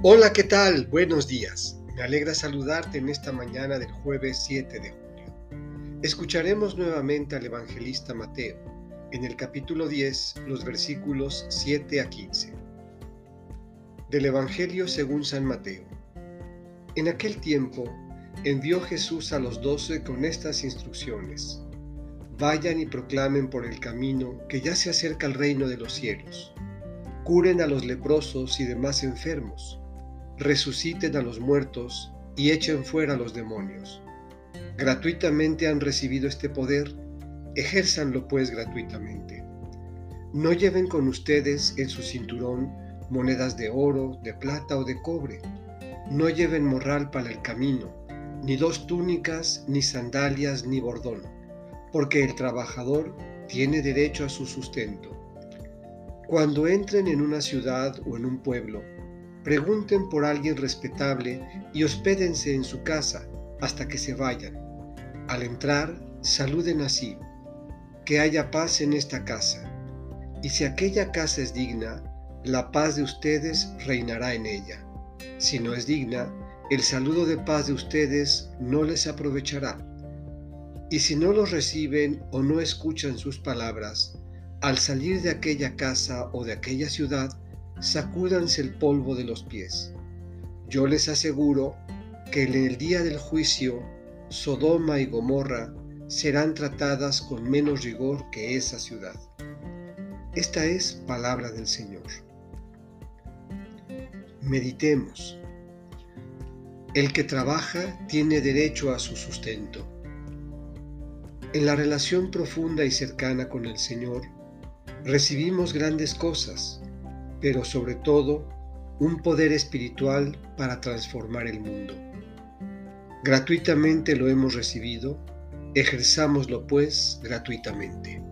Hola, ¿qué tal? Buenos días. Me alegra saludarte en esta mañana del jueves 7 de julio. Escucharemos nuevamente al evangelista Mateo en el capítulo 10, los versículos 7 a 15. Del Evangelio según San Mateo. En aquel tiempo envió Jesús a los doce con estas instrucciones. Vayan y proclamen por el camino que ya se acerca el reino de los cielos. Curen a los leprosos y demás enfermos resuciten a los muertos y echen fuera a los demonios. Gratuitamente han recibido este poder, ejérzanlo pues gratuitamente. No lleven con ustedes en su cinturón monedas de oro, de plata o de cobre. No lleven morral para el camino, ni dos túnicas, ni sandalias, ni bordón, porque el trabajador tiene derecho a su sustento. Cuando entren en una ciudad o en un pueblo, pregunten por alguien respetable y hospédense en su casa hasta que se vayan. Al entrar, saluden así, que haya paz en esta casa. Y si aquella casa es digna, la paz de ustedes reinará en ella. Si no es digna, el saludo de paz de ustedes no les aprovechará. Y si no los reciben o no escuchan sus palabras, al salir de aquella casa o de aquella ciudad, sacúdanse el polvo de los pies. Yo les aseguro que en el día del juicio, Sodoma y Gomorra serán tratadas con menos rigor que esa ciudad. Esta es palabra del Señor. Meditemos. El que trabaja tiene derecho a su sustento. En la relación profunda y cercana con el Señor, recibimos grandes cosas, pero sobre todo un poder espiritual para transformar el mundo. Gratuitamente lo hemos recibido, ejerzámoslo pues gratuitamente.